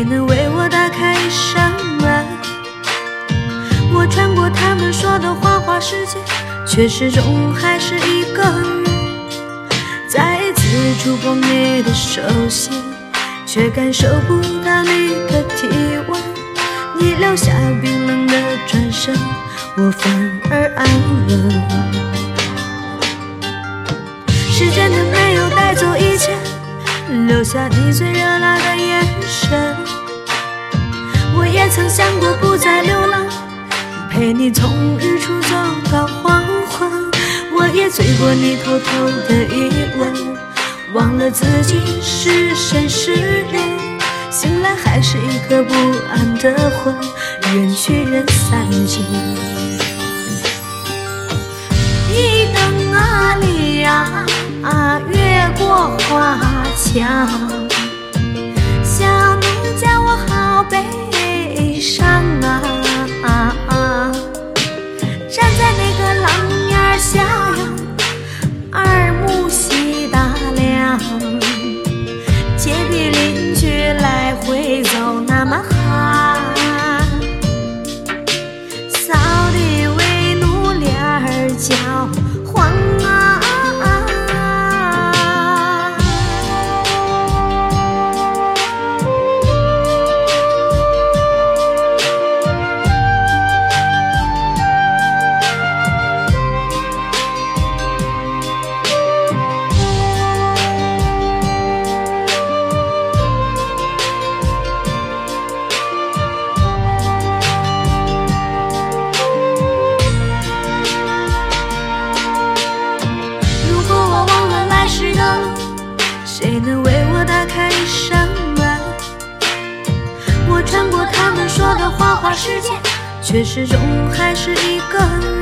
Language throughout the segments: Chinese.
谁能为我打开一扇门我穿过他们说的花花世界却始终还是一个人再一次触碰你的手心却感受不到你的体温你留下冰冷的转身我反而安稳时间它没有带走一切留下你最热辣曾想过不再流浪，陪你从日出走到黄昏。我也醉过你偷偷的一吻，忘了自己是神是人。醒来还是一颗不安的魂，缘去人散尽。一灯啊你呀，越过花墙，我的花花世界，却始终还是一个人。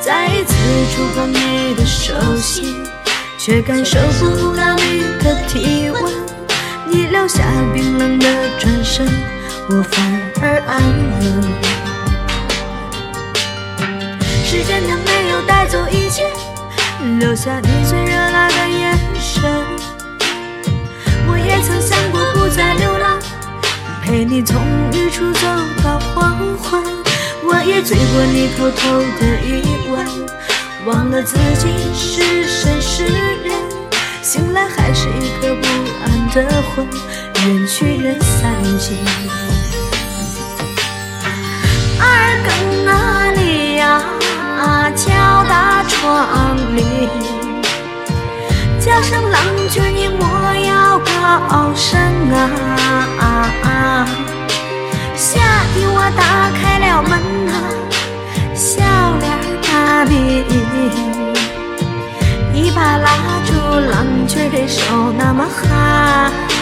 再一次触碰你的手心，却感受不到你的体温。你留下冰冷的转身，我反而安稳。时间它没有带走一切，留下你最热辣的眼神。我也曾想过不再流浪，陪你从处走到黄昏。我也醉过你偷偷的一吻，忘了自己是神是人。醒来还是一颗不安的魂，缘去人散尽。二更那里呀，敲打窗棂，叫声郎君你莫要高声啊！比一把拉住郎君的手那么寒。